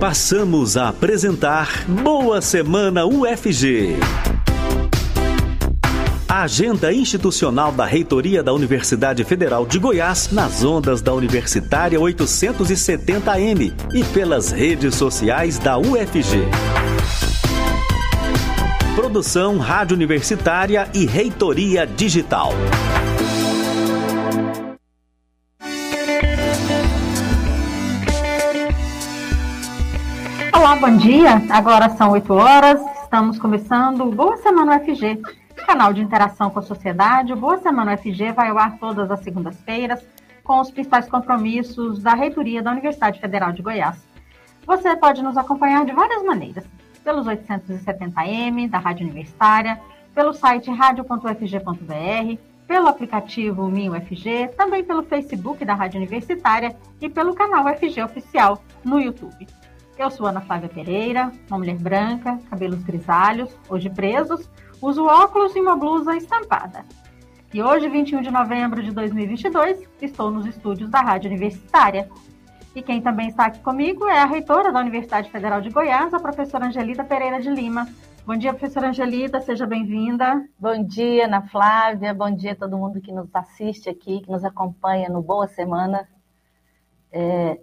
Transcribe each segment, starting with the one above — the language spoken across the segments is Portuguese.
Passamos a apresentar Boa Semana UFG. Agenda institucional da Reitoria da Universidade Federal de Goiás nas ondas da Universitária 870M e pelas redes sociais da UFG. Produção Rádio Universitária e Reitoria Digital. Olá, bom dia. Agora são 8 horas. Estamos começando Boa Semana UFG, canal de interação com a sociedade. O Boa Semana UFG vai ao ar todas as segundas-feiras com os principais compromissos da reitoria da Universidade Federal de Goiás. Você pode nos acompanhar de várias maneiras, pelos 870M da Rádio Universitária, pelo site radio.ufg.br, pelo aplicativo MinUFG, também pelo Facebook da Rádio Universitária e pelo canal UFG Oficial no YouTube. Eu sou Ana Flávia Pereira, uma mulher branca, cabelos grisalhos, hoje presos, uso óculos e uma blusa estampada. E hoje, 21 de novembro de 2022, estou nos estúdios da Rádio Universitária. E quem também está aqui comigo é a reitora da Universidade Federal de Goiás, a professora Angelita Pereira de Lima. Bom dia, professora Angelita, seja bem-vinda. Bom dia, Ana Flávia, bom dia a todo mundo que nos assiste aqui, que nos acompanha no Boa Semana. É...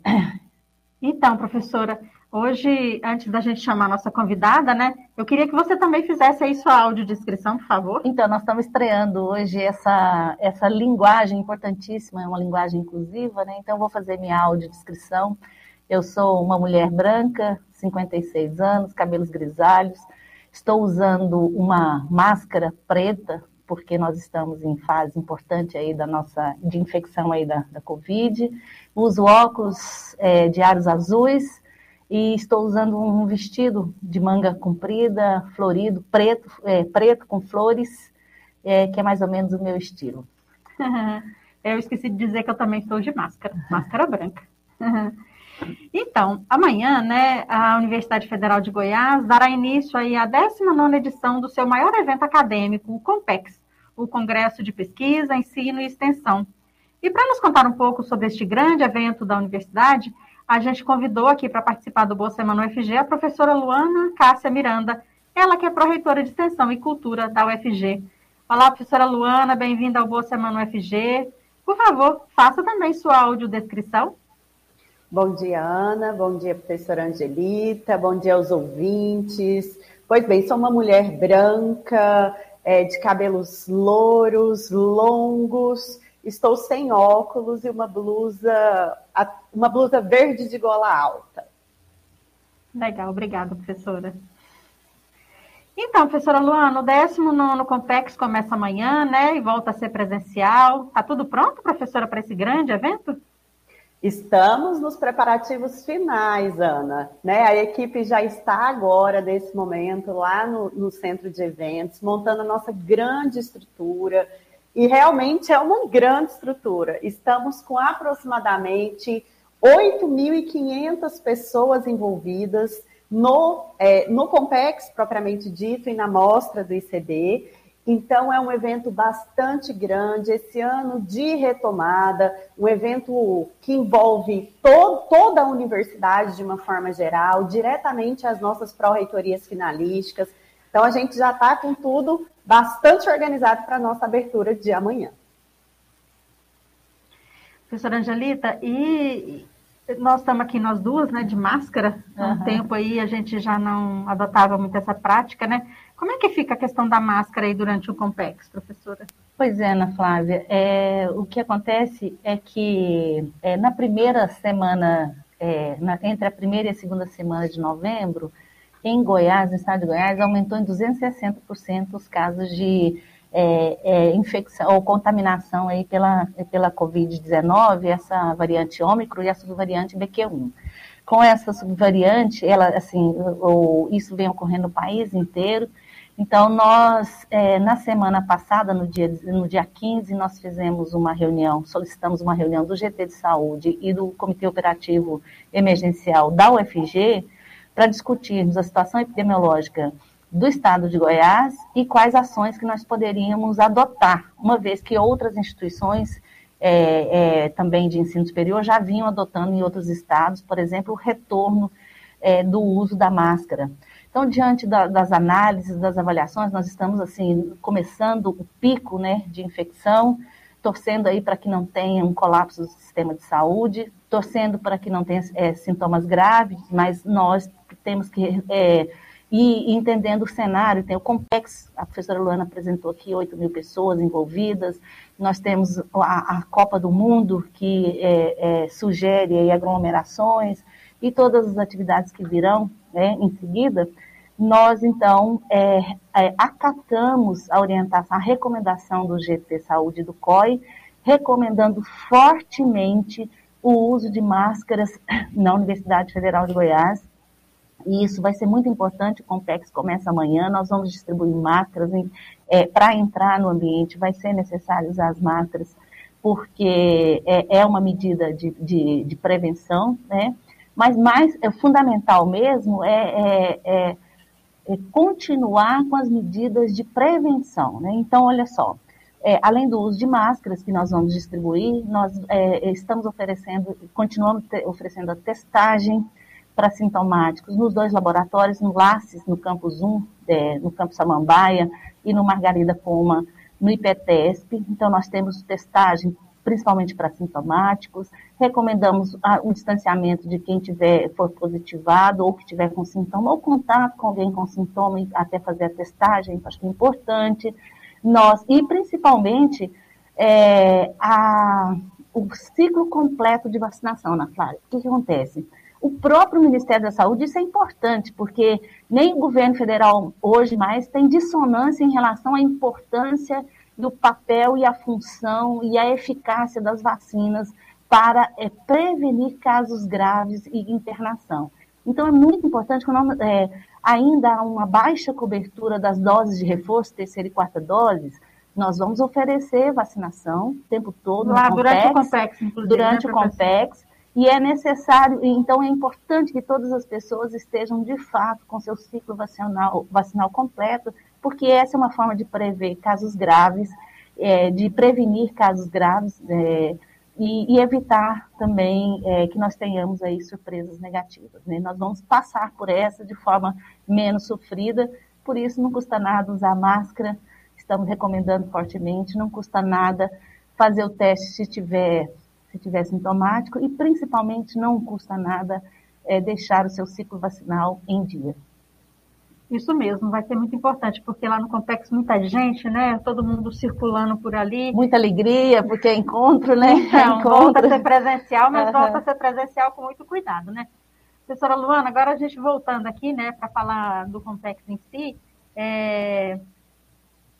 Então, professora, Hoje, antes da gente chamar a nossa convidada, né, eu queria que você também fizesse aí sua audiodescrição, por favor. Então, nós estamos estreando hoje essa, essa linguagem importantíssima, é uma linguagem inclusiva, né? Então, eu vou fazer minha audiodescrição. Eu sou uma mulher branca, 56 anos, cabelos grisalhos. Estou usando uma máscara preta, porque nós estamos em fase importante aí da nossa de infecção aí da, da Covid. Uso óculos é, de aros azuis e estou usando um vestido de manga comprida, florido, preto, é, preto com flores, é, que é mais ou menos o meu estilo. Eu esqueci de dizer que eu também estou de máscara, máscara branca. Então, amanhã, né, a Universidade Federal de Goiás dará início aí à 19 edição do seu maior evento acadêmico, o COMPEX, o Congresso de Pesquisa, Ensino e Extensão. E para nos contar um pouco sobre este grande evento da universidade, a gente convidou aqui para participar do Boa Semana UFG a professora Luana Cássia Miranda, ela que é pró-reitora de Extensão e Cultura da UFG. Olá, professora Luana, bem-vinda ao Boa Semana UFG. Por favor, faça também sua audiodescrição. Bom dia, Ana. Bom dia, professora Angelita. Bom dia aos ouvintes. Pois bem, sou uma mulher branca, é, de cabelos louros, longos, estou sem óculos e uma blusa, uma blusa verde de gola alta. Legal, obrigada, professora. Então, professora Luana, o 19 Compex começa amanhã, né? E volta a ser presencial. Está tudo pronto, professora, para esse grande evento? Estamos nos preparativos finais, Ana. Né? A equipe já está agora, nesse momento, lá no, no centro de eventos, montando a nossa grande estrutura e realmente é uma grande estrutura. Estamos com aproximadamente 8.500 pessoas envolvidas no, é, no Compex, propriamente dito, e na mostra do ICD. Então, é um evento bastante grande, esse ano de retomada, um evento que envolve to toda a universidade de uma forma geral, diretamente as nossas pró-reitorias finalísticas. Então, a gente já está com tudo bastante organizado para a nossa abertura de amanhã. Professora Angelita, e nós estamos aqui nós duas, né, de máscara, há um tempo aí a gente já não adotava muito essa prática, né? Como é que fica a questão da máscara aí durante o Compex, professora? Pois é, Ana Flávia, é, o que acontece é que é, na primeira semana, é, na, entre a primeira e a segunda semana de novembro, em Goiás, no estado de Goiás, aumentou em 260% os casos de é, é, infecção ou contaminação aí pela, pela Covid-19, essa variante Ômicron e a subvariante BQ1. Com essa subvariante, ela, assim, isso vem ocorrendo no país inteiro. Então, nós, é, na semana passada, no dia, no dia 15, nós fizemos uma reunião, solicitamos uma reunião do GT de Saúde e do Comitê Operativo Emergencial da UFG, para discutirmos a situação epidemiológica do estado de Goiás e quais ações que nós poderíamos adotar, uma vez que outras instituições é, é, também de ensino superior já vinham adotando em outros estados, por exemplo, o retorno é, do uso da máscara. Então, diante da, das análises, das avaliações, nós estamos assim começando o pico, né, de infecção, torcendo aí para que não tenha um colapso do sistema de saúde, torcendo para que não tenha é, sintomas graves, mas nós temos que é, ir entendendo o cenário. Tem o Compex, a professora Luana apresentou aqui 8 mil pessoas envolvidas, nós temos a, a Copa do Mundo, que é, é sugere aglomerações, e todas as atividades que virão né, em seguida, nós, então, é, é, acatamos a orientação, a recomendação do GT Saúde do COI, recomendando fortemente o uso de máscaras na Universidade Federal de Goiás. E isso vai ser muito importante, o Compex começa amanhã, nós vamos distribuir máscaras. É, Para entrar no ambiente, vai ser necessário usar as máscaras, porque é, é uma medida de, de, de, prevenção, né? Mas mais é, fundamental mesmo é, é, é é, continuar com as medidas de prevenção. Né? Então, olha só, é, além do uso de máscaras que nós vamos distribuir, nós é, estamos oferecendo, continuamos te, oferecendo a testagem para sintomáticos nos dois laboratórios, no LACES, no campus 1, é, no campus Samambaia, e no Margarida Poma, no IPTESP. Então, nós temos testagem principalmente para sintomáticos. Recomendamos o distanciamento de quem tiver for positivado ou que tiver com sintoma, ou contato com alguém com sintoma até fazer a testagem, acho que é importante. Nós, e principalmente é, a, o ciclo completo de vacinação na Flávia. O que, que acontece? O próprio Ministério da Saúde, isso é importante, porque nem o governo federal hoje mais tem dissonância em relação à importância do papel e a função e a eficácia das vacinas para é, prevenir casos graves e internação. Então, é muito importante, quando é, ainda há uma baixa cobertura das doses de reforço, terceira e quarta doses, nós vamos oferecer vacinação o tempo todo Lá, durante o Compex, inclusive. Durante né, o Compex. E é necessário, então é importante que todas as pessoas estejam de fato com seu ciclo vacinal, vacinal completo porque essa é uma forma de prever casos graves, é, de prevenir casos graves é, e, e, evitar também é, que nós tenhamos aí surpresas negativas. Né? Nós vamos passar por essa de forma menos sofrida, por isso não custa nada usar máscara, estamos recomendando fortemente, não custa nada fazer o teste se tiver, se tiver sintomático e principalmente não custa nada é, deixar o seu ciclo vacinal em dia. Isso mesmo, vai ser muito importante, porque lá no Complexo muita gente, né? Todo mundo circulando por ali. Muita alegria, porque é encontro, né? Então, é encontro. volta a ser presencial, mas uhum. volta a ser presencial com muito cuidado, né? Professora Luana, agora a gente voltando aqui, né, para falar do Complexo em si, é,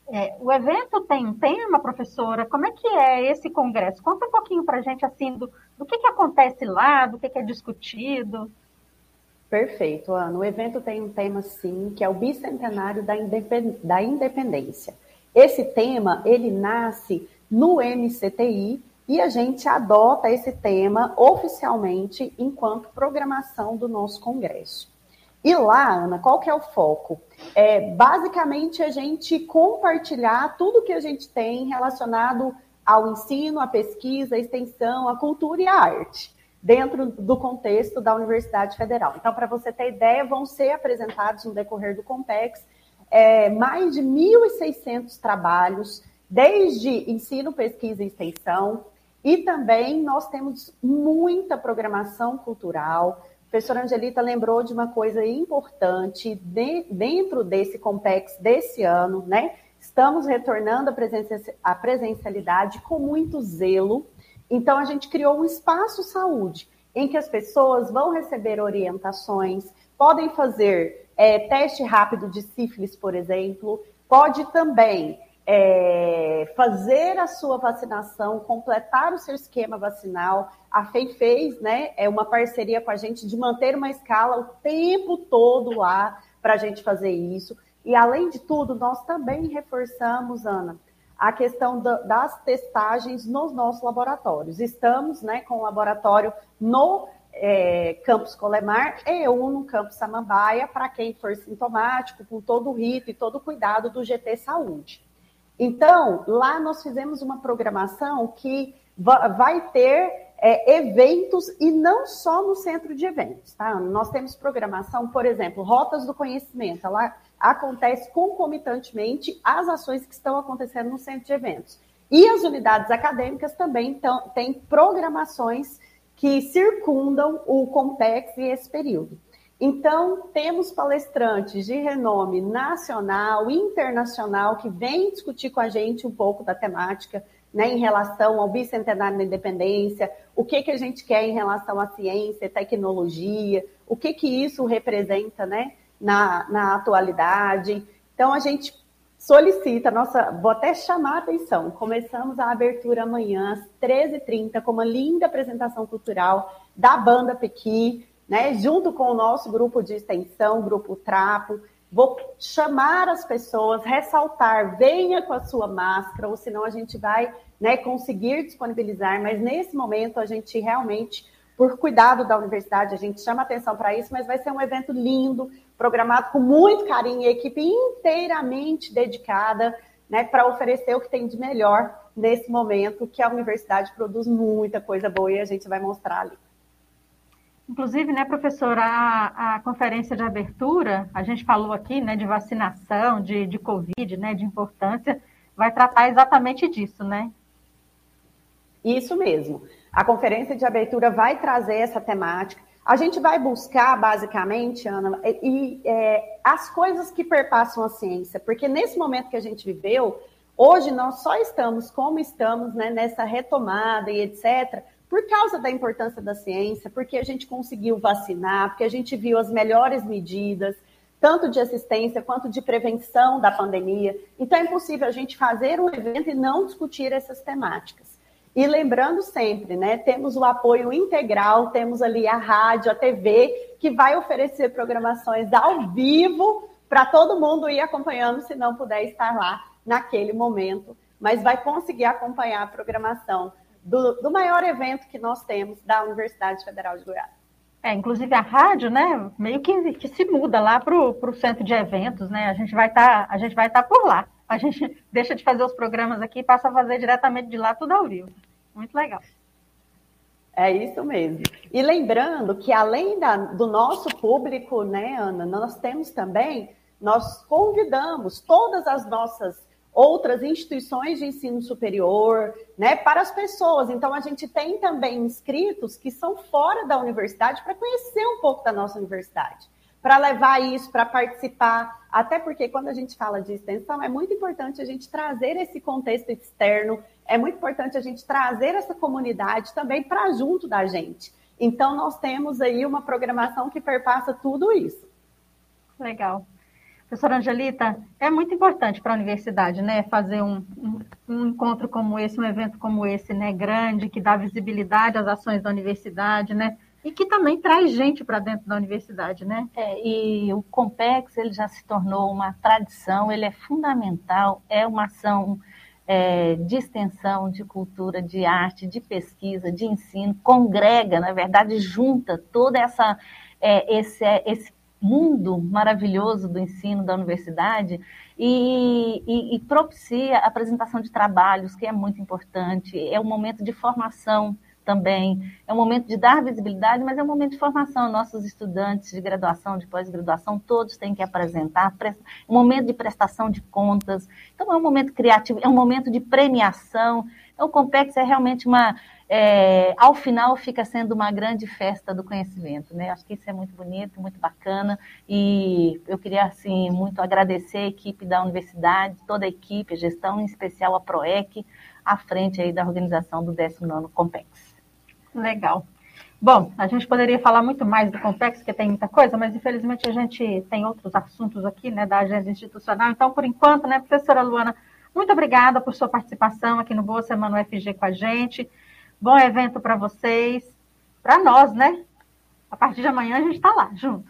é, o evento tem um tema, professora? Como é que é esse congresso? Conta um pouquinho para a gente, assim, do, do que, que acontece lá, do que, que é discutido. Perfeito, Ana. O evento tem um tema, sim, que é o bicentenário da independência. Esse tema, ele nasce no MCTI e a gente adota esse tema oficialmente enquanto programação do nosso congresso. E lá, Ana, qual que é o foco? É basicamente a gente compartilhar tudo que a gente tem relacionado ao ensino, à pesquisa, à extensão, à cultura e à arte dentro do contexto da Universidade Federal. Então, para você ter ideia, vão ser apresentados no decorrer do Compex é, mais de 1.600 trabalhos, desde ensino, pesquisa e extensão, e também nós temos muita programação cultural. Professora Angelita lembrou de uma coisa importante de, dentro desse Compex desse ano, né? Estamos retornando a presencialidade com muito zelo, então, a gente criou um espaço saúde, em que as pessoas vão receber orientações, podem fazer é, teste rápido de sífilis, por exemplo, pode também é, fazer a sua vacinação, completar o seu esquema vacinal. A FEI fez né, é uma parceria com a gente de manter uma escala o tempo todo lá para a gente fazer isso. E, além de tudo, nós também reforçamos, Ana, a questão da, das testagens nos nossos laboratórios. Estamos né, com o laboratório no é, campus Colemar e um no campus Samambaia, para quem for sintomático, com todo o rito e todo o cuidado do GT Saúde. Então, lá nós fizemos uma programação que vai ter é, eventos e não só no centro de eventos, tá? Nós temos programação, por exemplo, Rotas do Conhecimento, ela acontece concomitantemente às ações que estão acontecendo no centro de eventos. E as unidades acadêmicas também têm programações que circundam o Compex e esse período. Então, temos palestrantes de renome nacional, internacional, que vêm discutir com a gente um pouco da temática, né, em relação ao bicentenário da independência, o que, que a gente quer em relação à ciência, tecnologia, o que, que isso representa né, na, na atualidade. Então, a gente solicita, nossa, vou até chamar a atenção, começamos a abertura amanhã às 13h30 com uma linda apresentação cultural da banda Pequi, né, junto com o nosso grupo de extensão, Grupo Trapo. Vou chamar as pessoas, ressaltar, venha com a sua máscara, ou senão a gente vai né, conseguir disponibilizar, mas nesse momento a gente realmente, por cuidado da universidade, a gente chama atenção para isso, mas vai ser um evento lindo, programado com muito carinho, e equipe inteiramente dedicada né, para oferecer o que tem de melhor nesse momento, que a universidade produz muita coisa boa e a gente vai mostrar ali. Inclusive, né, professora, a, a, conferência de abertura, a gente falou aqui, né, de vacinação, de, de Covid, né, de importância, vai tratar exatamente disso, né? Isso mesmo. A conferência de abertura vai trazer essa temática. A gente vai buscar, basicamente, Ana, e, é, as coisas que perpassam a ciência, porque nesse momento que a gente viveu, hoje nós só estamos como estamos, né, nessa retomada e etc., por causa da importância da ciência, porque a gente conseguiu vacinar, porque a gente viu as melhores medidas, tanto de assistência quanto de prevenção da pandemia. Então, é impossível a gente fazer um evento e não discutir essas temáticas. E lembrando sempre, né, temos o apoio integral, temos ali a rádio, a TV, que vai oferecer programações ao vivo para todo mundo ir acompanhando, se não puder estar lá naquele momento, mas vai conseguir acompanhar a programação do, do maior evento que nós temos da Universidade Federal de Goiás. É, inclusive a rádio, né, meio que, que se muda lá para o centro de eventos, né? A gente vai estar, tá, a gente vai estar tá por lá. A gente deixa de fazer os programas aqui e passa a fazer diretamente de lá tudo ao vivo. Muito legal. É isso mesmo. E lembrando que além da, do nosso público, né, Ana, nós temos também, nós convidamos todas as nossas outras instituições de ensino superior, né, para as pessoas. Então, a gente tem também inscritos que são fora da universidade para conhecer um pouco da nossa universidade, para levar isso, para participar. Até porque, quando a gente fala de extensão, é muito importante a gente trazer esse contexto externo, é muito importante a gente trazer essa comunidade também para junto da gente. Então, nós temos aí uma programação que perpassa tudo isso. Legal. Professora Angelita, é muito importante para a universidade, né, fazer um, um, um, encontro como esse, um evento como esse, né, grande, que dá visibilidade às ações da universidade, né, e que também traz gente para dentro da universidade, né? É, e o Compex, ele já se tornou uma tradição, ele é fundamental, é uma ação é, de extensão, de cultura, de arte, de pesquisa, de ensino, congrega, na verdade, junta toda essa é, esse, esse mundo maravilhoso do ensino da universidade e, e, e, propicia a apresentação de trabalhos, que é muito importante. É um momento de formação também, é um momento de dar visibilidade, mas é um momento de formação. Nossos estudantes de graduação, de pós-graduação, todos têm que apresentar, um momento de prestação de contas. Então, é um momento criativo, é um momento de premiação. Então, o Compex é realmente uma é, ao final fica sendo uma grande festa do conhecimento, né? Acho que isso é muito bonito, muito bacana e eu queria assim muito agradecer a equipe da universidade, toda a equipe, a gestão, em especial a Proec, à frente aí da organização do 19 Compex. Legal. Bom, a gente poderia falar muito mais do Compex, porque tem muita coisa, mas infelizmente a gente tem outros assuntos aqui, né, da agenda institucional. Então, por enquanto, né, professora Luana, muito obrigada por sua participação aqui no Boa Semana UFG com a gente. Bom evento para vocês, para nós, né? A partir de amanhã a gente está lá, junto.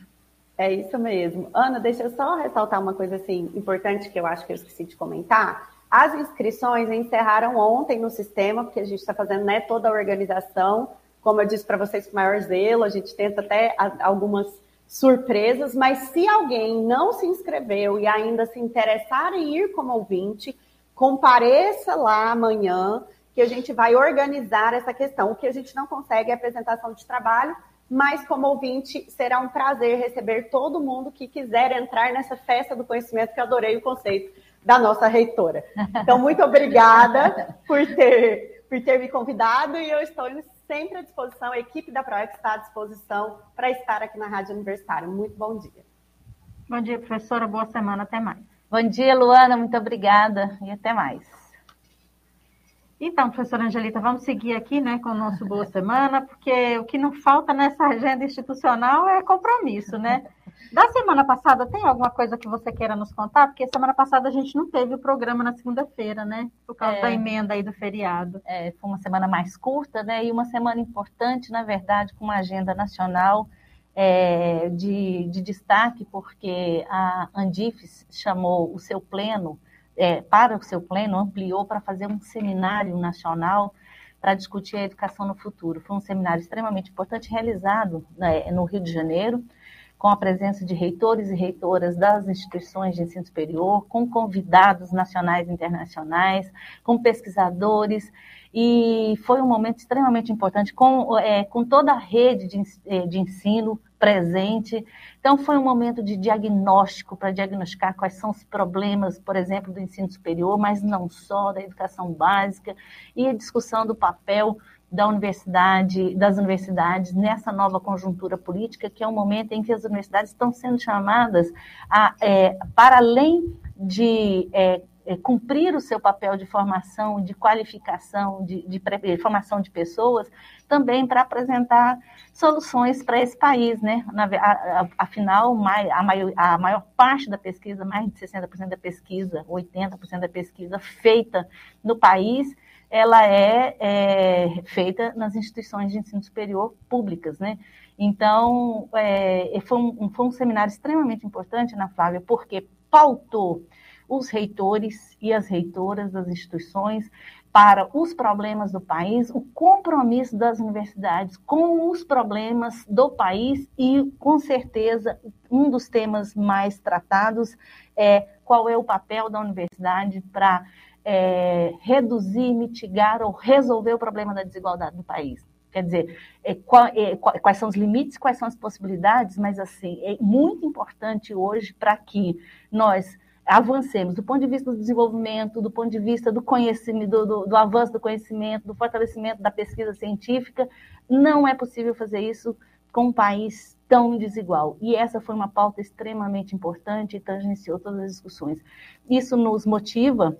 É isso mesmo. Ana, deixa eu só ressaltar uma coisa assim importante que eu acho que eu esqueci de comentar. As inscrições encerraram ontem no sistema, porque a gente está fazendo né, toda a organização. Como eu disse para vocês, com maior zelo, a gente tenta até algumas surpresas, mas se alguém não se inscreveu e ainda se interessar em ir como ouvinte, compareça lá amanhã que a gente vai organizar essa questão. O que a gente não consegue é apresentação de trabalho, mas como ouvinte, será um prazer receber todo mundo que quiser entrar nessa festa do conhecimento, que eu adorei o conceito da nossa reitora. Então, muito obrigada por ter, por ter me convidado e eu estou sempre à disposição, a equipe da ProEx está à disposição para estar aqui na Rádio Universitária. Muito bom dia. Bom dia, professora. Boa semana. Até mais. Bom dia, Luana. Muito obrigada e até mais. Então, professora Angelita, vamos seguir aqui né, com o nosso Boa Semana, porque o que não falta nessa agenda institucional é compromisso, né? Da semana passada, tem alguma coisa que você queira nos contar? Porque semana passada a gente não teve o programa na segunda-feira, né? Por causa é, da emenda aí do feriado. É, foi uma semana mais curta, né? E uma semana importante, na verdade, com uma agenda nacional é, de, de destaque, porque a Andifes chamou o seu pleno é, para o seu pleno, ampliou para fazer um seminário nacional para discutir a educação no futuro. Foi um seminário extremamente importante, realizado né, no Rio de Janeiro, com a presença de reitores e reitoras das instituições de ensino superior, com convidados nacionais e internacionais, com pesquisadores, e foi um momento extremamente importante, com, é, com toda a rede de, é, de ensino presente. Então, foi um momento de diagnóstico para diagnosticar quais são os problemas, por exemplo, do ensino superior, mas não só, da educação básica, e a discussão do papel da universidade, das universidades nessa nova conjuntura política, que é um momento em que as universidades estão sendo chamadas a, é, para além de é, é, cumprir o seu papel de formação, de qualificação, de, de, de formação de pessoas, também para apresentar soluções para esse país, né? Na, a, a, afinal, a maior, a maior parte da pesquisa, mais de 60% da pesquisa, 80% da pesquisa feita no país, ela é, é, feita nas instituições de ensino superior públicas, né? Então, é, foi, um, foi um seminário extremamente importante, Ana Flávia, porque pautou os reitores e as reitoras das instituições para os problemas do país, o compromisso das universidades com os problemas do país e, com certeza, um dos temas mais tratados é qual é o papel da universidade para é, reduzir, mitigar ou resolver o problema da desigualdade no país. Quer dizer, é, qual, é, quais são os limites, quais são as possibilidades, mas assim, é muito importante hoje para que nós avancemos do ponto de vista do desenvolvimento, do ponto de vista do conhecimento, do, do, do, avanço do conhecimento, do fortalecimento da pesquisa científica, não é possível fazer isso com um país tão desigual. E essa foi uma pauta extremamente importante e tangenciou todas as discussões. Isso nos motiva,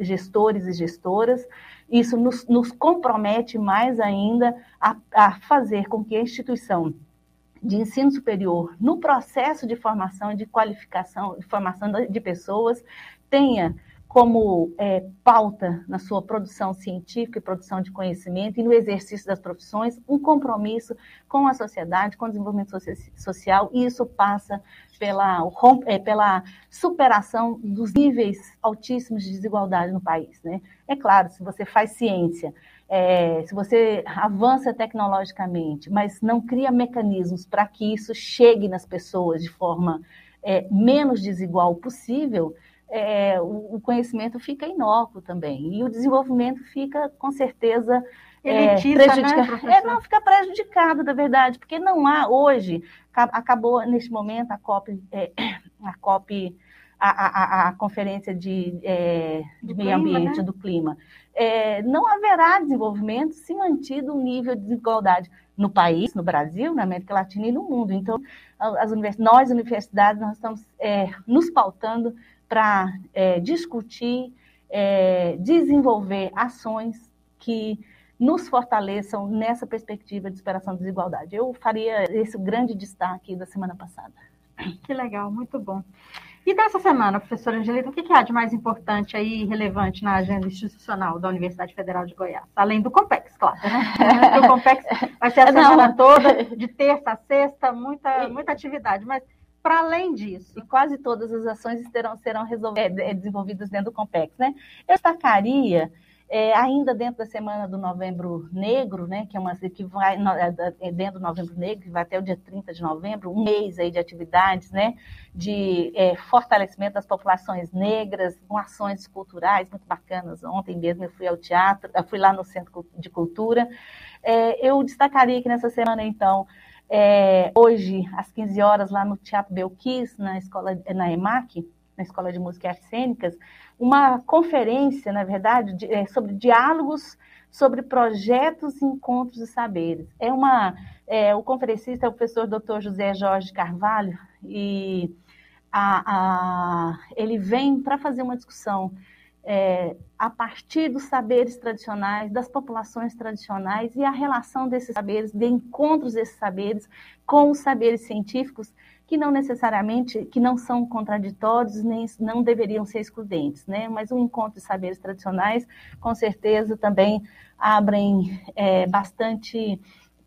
gestores e gestoras, isso nos, nos compromete mais ainda a, a fazer com que a instituição de ensino superior no processo de formação, de qualificação, de formação de pessoas, tenha como é, pauta na sua produção científica e produção de conhecimento e no exercício das profissões um compromisso com a sociedade, com o desenvolvimento social, e isso passa pela, é, pela superação dos níveis altíssimos de desigualdade no país. Né? É claro, se você faz ciência, é, se você avança tecnologicamente, mas não cria mecanismos para que isso chegue nas pessoas de forma é, menos desigual possível, é, o, o, conhecimento fica inócuo também. E o desenvolvimento fica, com certeza, é, prejudicado. Né, é, não, fica prejudicado, na verdade, porque não há hoje, acabou neste momento a COP, é, a COP a, a, a conferência de, é, de meio clima, ambiente né? do clima. É, não haverá desenvolvimento se mantido um nível de desigualdade no país, no Brasil, na América Latina e no mundo. Então, as univers... nós, universidades, nós estamos é, nos pautando para é, discutir, é, desenvolver ações que nos fortaleçam nessa perspectiva de superação da desigualdade. Eu faria esse grande destaque da semana passada. Que legal, muito bom. E dessa semana, professora Angelita, o que, há de mais importante aí, relevante na agenda institucional da Universidade Federal de Goiás? Além do Compex, claro, né? o Compex vai ser a semana Não. toda, de terça a sexta, muita, muita atividade, mas para além disso. E quase todas as ações terão, serão é, é, desenvolvidas dentro do Compex, né? Eu destacaria é, ainda dentro da semana do Novembro Negro, né, que é uma que vai é, é, dentro do Novembro Negro, que vai até o dia 30 de novembro, um mês aí de atividades, né, de é, fortalecimento das populações negras, com ações culturais muito bacanas. Ontem mesmo eu fui ao teatro, fui lá no Centro de Cultura. Eu destacaria que nessa semana, então, é, hoje, às 15 horas, lá no Teatro Belquis, na escola, na EMAC, na Escola de Música e Artes Cênicas, uma conferência, na verdade, de, é, sobre diálogos sobre projetos, encontros e saberes. É uma, é, o conferencista é o professor Dr. José Jorge Carvalho e a, a, ele vem para fazer uma discussão é, a partir dos saberes tradicionais, das populações tradicionais e a relação desses saberes, de encontros desses saberes com os saberes científicos que não necessariamente, que não são contraditórios, nem não deveriam ser excludentes, né? Mas o encontro de saberes tradicionais, com certeza, também abrem é, bastante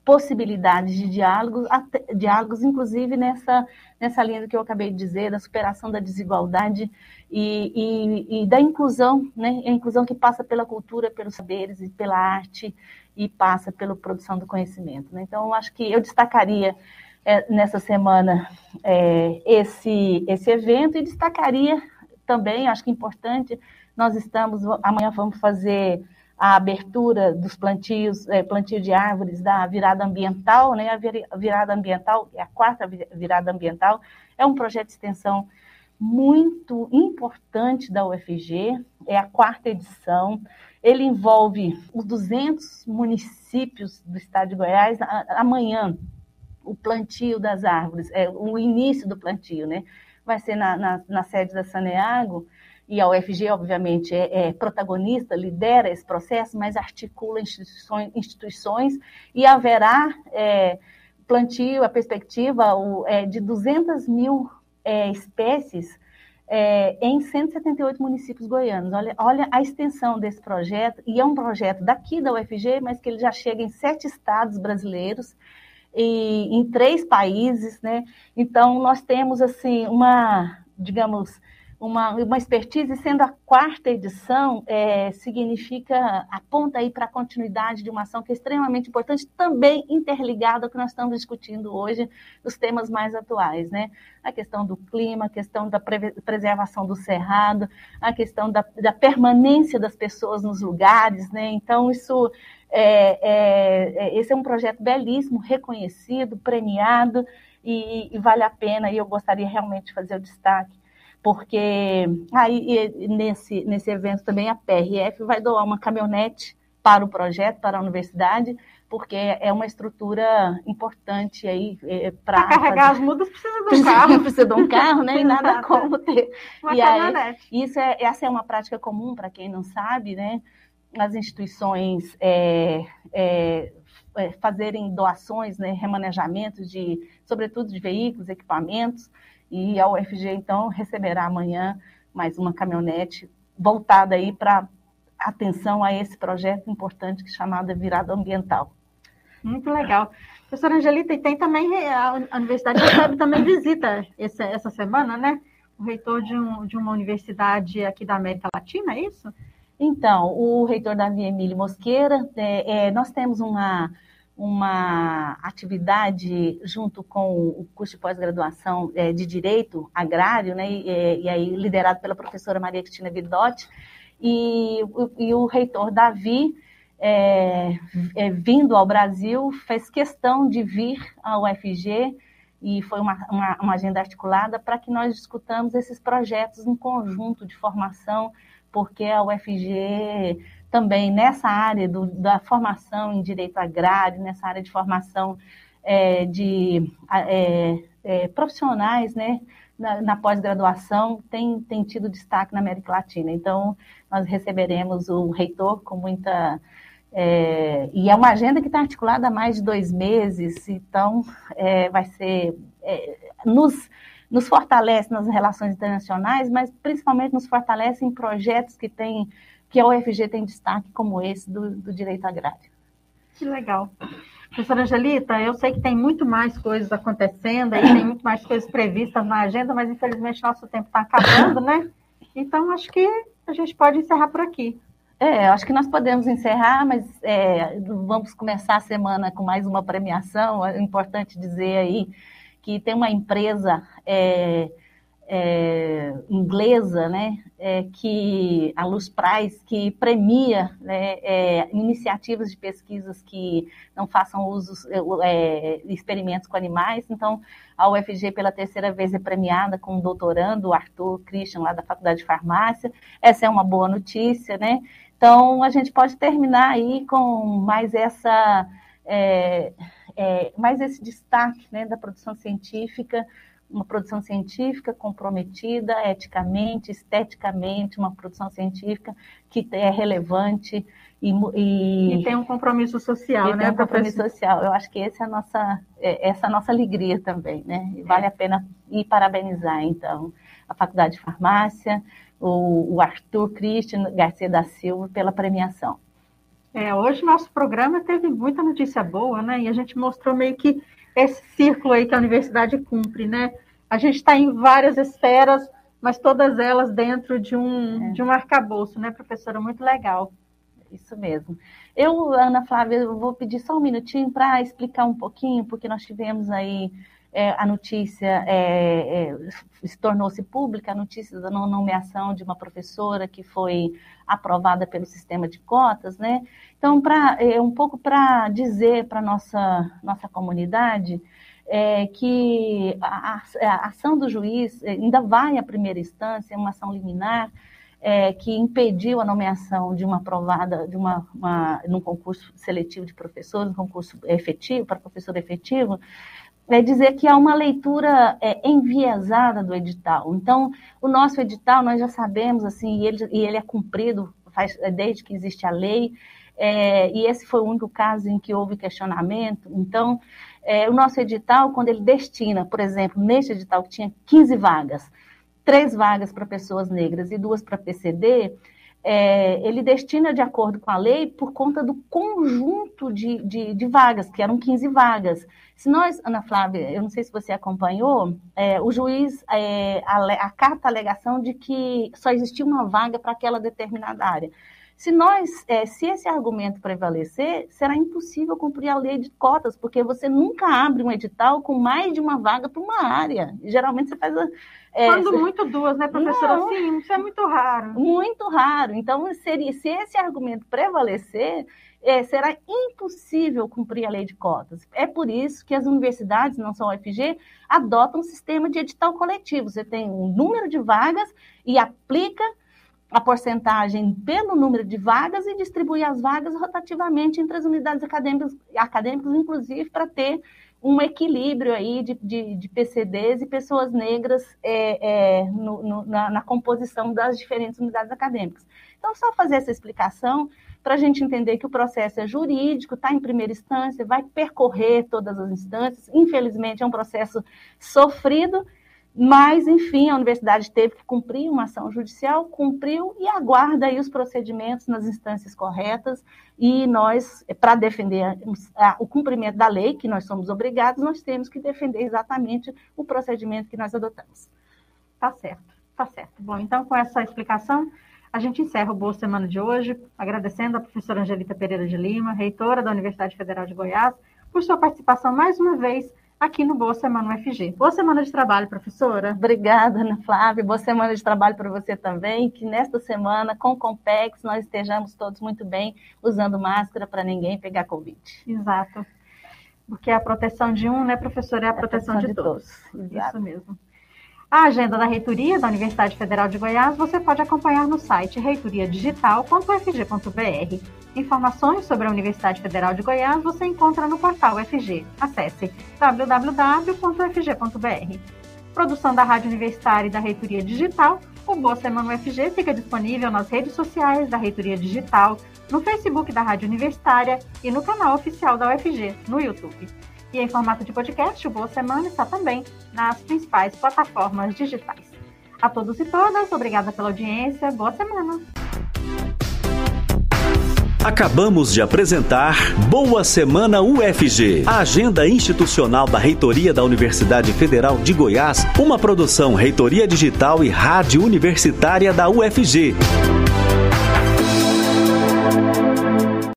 possibilidades de diálogos, diálogos, inclusive nessa, nessa linha do que eu acabei de dizer, da superação da desigualdade e, e, e da inclusão, né? A inclusão que passa pela cultura, pelos saberes e pela arte e passa pela produção do conhecimento. Né? Então, acho que eu destacaria é, nessa semana é, esse, esse evento e destacaria também, acho que é importante, nós estamos, amanhã vamos fazer a abertura dos plantios, é, plantio de árvores da virada ambiental, né? A virada ambiental, é a quarta virada ambiental, é um projeto de extensão muito importante da UFG, é a quarta edição. Ele envolve os 200 municípios do estado de Goiás. Amanhã, o plantio das árvores, é, o início do plantio, né? Vai ser na, na, na sede da Saneago, e a UFG, obviamente, é, é, protagonista, lidera esse processo, mas articula instituições, instituições e haverá é, plantio, a perspectiva o, é, de 200 mil é, espécies é, em 178 municípios goianos. Olha, olha a extensão desse projeto, e é um projeto daqui da UFG, mas que ele já chega em sete estados brasileiros, e em três países, né? Então, nós temos, assim, uma, digamos, uma, uma expertise, sendo a quarta edição, é, significa, aponta aí para a continuidade de uma ação que é extremamente importante, também interligada ao que nós estamos discutindo hoje, os temas mais atuais, né? A questão do clima, a questão da preservação do cerrado, a questão da, da permanência das pessoas nos lugares, né? Então, isso é, é, é, esse é um projeto belíssimo, reconhecido, premiado, e, e, vale a pena, e eu gostaria realmente de fazer o destaque, porque aí nesse, nesse evento também a PRF vai doar uma caminhonete para o projeto, para a universidade, porque é uma estrutura importante aí é, para carregar fazer... as mudas precisa de um carro, precisa de um carro, né? E nada como ter. Uma e aí, isso é essa é uma prática comum para quem não sabe, né? as instituições é, é, é, fazerem doações, né, remanejamentos de, sobretudo de veículos, equipamentos, e a UFG então receberá amanhã mais uma caminhonete voltada aí para atenção a esse projeto importante que é chamado Virada Ambiental. Muito legal. Professora Angelita, e tem também, a universidade recebe também visita essa, essa semana, né? O reitor de, um, de uma universidade aqui da América Latina, é isso? Então, o reitor Davi Emílio Mosqueira, é, é, nós temos uma, uma atividade junto com o curso de pós-graduação é, de Direito Agrário, né, e, é, e, aí liderado pela professora Maria Cristina Vidotti, e, e o reitor Davi, é, é, vindo ao Brasil, fez questão de vir ao UFG, e foi uma, uma, uma agenda articulada para que nós discutamos esses projetos em conjunto de formação porque a UFG também nessa área do, da formação em direito agrário, nessa área de formação é, de é, é, profissionais, né, na, na pós-graduação, tem, tem tido destaque na América Latina. Então, nós receberemos o reitor com muita. É, e é uma agenda que está articulada há mais de dois meses, então é, vai ser. É, nos nos fortalece nas relações internacionais, mas principalmente nos fortalece em projetos que tem, que a UFG tem destaque, como esse do, do direito agrário. Que legal. Professora Angelita, eu sei que tem muito mais coisas acontecendo, aí tem muito mais coisas previstas na agenda, mas infelizmente nosso tempo está acabando, né? Então acho que a gente pode encerrar por aqui. É, acho que nós podemos encerrar, mas é, vamos começar a semana com mais uma premiação. É importante dizer aí que tem uma empresa é, é, inglesa, né, é, que a Luz Price, que premia né, é, iniciativas de pesquisas que não façam usos, é, é, experimentos com animais. Então, a UFG pela terceira vez é premiada com um doutorando, o Arthur Christian, lá da Faculdade de Farmácia. Essa é uma boa notícia, né? Então, a gente pode terminar aí com mais essa, é, mais esse destaque né, da produção científica uma produção científica comprometida eticamente, esteticamente, uma produção científica que é relevante e, e, e tem um compromisso social, e né? Tem um compromisso social. Eu acho que essa é a nossa, é, essa é nossa alegria também, né? E vale é. a pena ir parabenizar, então, a Faculdade de Farmácia, o, o Arthur Cristian Garcia da Silva pela premiação. É, hoje nosso programa teve muita notícia boa, né? E a gente mostrou meio que esse círculo aí que a universidade cumpre, né? A gente está em várias esferas, mas todas elas dentro de um, é. de um arcabouço, né, professora? Muito legal. Isso mesmo. Eu, Ana Flávia, eu vou pedir só um minutinho para explicar um pouquinho, porque nós tivemos aí é, a notícia, é, é, se tornou-se pública a notícia da nomeação de uma professora que foi aprovada pelo sistema de cotas, né? Então, pra, é, um pouco para dizer para nossa, nossa comunidade é, que a, a, ação do juiz ainda vai à primeira instância, uma ação liminar, é, que impediu a nomeação de uma aprovada, de uma, uma, num concurso seletivo de professores, um concurso efetivo, para professor efetivo, é dizer que há uma leitura é, enviesada do edital. Então, o nosso edital, nós já sabemos, assim, e ele, e ele é cumprido faz, desde que existe a lei, é, e esse foi o único caso em que houve questionamento. Então, é, o nosso edital, quando ele destina, por exemplo, neste edital que tinha 15 vagas, três vagas para pessoas negras e duas para PCD, é, ele destina de acordo com a lei por conta do conjunto de, de, de, vagas, que eram 15 vagas. Se nós, Ana Flávia, eu não sei se você acompanhou, é, o juiz é, acata a alegação de que só existia uma vaga para aquela determinada área. Se nós, é, se esse argumento prevalecer, será impossível cumprir a lei de cotas, porque você nunca abre um edital com mais de uma vaga para uma área. Geralmente você faz. É, Quando muito duas, né, professora? Não, Sim, isso é muito raro. Muito raro. Então, seria, se esse argumento prevalecer, é, será impossível cumprir a lei de cotas. É por isso que as universidades, não só a UFG, adotam um sistema de edital coletivo. Você tem um número de vagas e aplica a porcentagem pelo número de vagas e distribuir as vagas rotativamente entre as unidades acadêmicas, acadêmicas inclusive para ter um equilíbrio aí de, de, de PCDs e pessoas negras é, é, no, no, na, na, composição das diferentes unidades acadêmicas. Então, só fazer essa explicação para a gente entender que o processo é jurídico, está em primeira instância, vai percorrer todas as instâncias. Infelizmente, é um processo sofrido, mas, enfim, a universidade teve que cumprir uma ação judicial, cumpriu e aguarda aí os procedimentos nas instâncias corretas. E nós, para defender o cumprimento da lei, que nós somos obrigados, nós temos que defender exatamente o procedimento que nós adotamos. Tá certo, tá certo. Bom, então, com essa explicação, a gente encerra o Boa Semana de hoje, agradecendo a professora Angelita Pereira de Lima, reitora da Universidade Federal de Goiás, por sua participação mais uma vez aqui no Boa Semana UFG. Boa semana de trabalho, professora. Obrigada, Ana Flávia. Boa semana de trabalho para você também. Que nesta semana, com o Compex, nós estejamos todos muito bem, usando máscara para ninguém pegar Covid. Exato. Porque a proteção de um, né, professora, é a proteção, é a proteção de, de, todos. todos. Isso mesmo. A agenda da reitoria da Universidade Federal de Goiás você pode acompanhar no site reitoriadigital.fg.br. Informações sobre a Universidade Federal de Goiás você encontra no portal FG. Acesse www.fg.br. Produção da Rádio Universitária e da Reitoria Digital, o Boa Semana UFG fica disponível nas redes sociais da Reitoria Digital, no Facebook da Rádio Universitária e no canal oficial da UFG, no YouTube. E em formato de podcast, o Boa Semana está também nas principais plataformas digitais. A todos e todas, obrigada pela audiência. Boa semana! Acabamos de apresentar Boa Semana UFG, a agenda institucional da Reitoria da Universidade Federal de Goiás, uma produção Reitoria Digital e Rádio Universitária da UFG.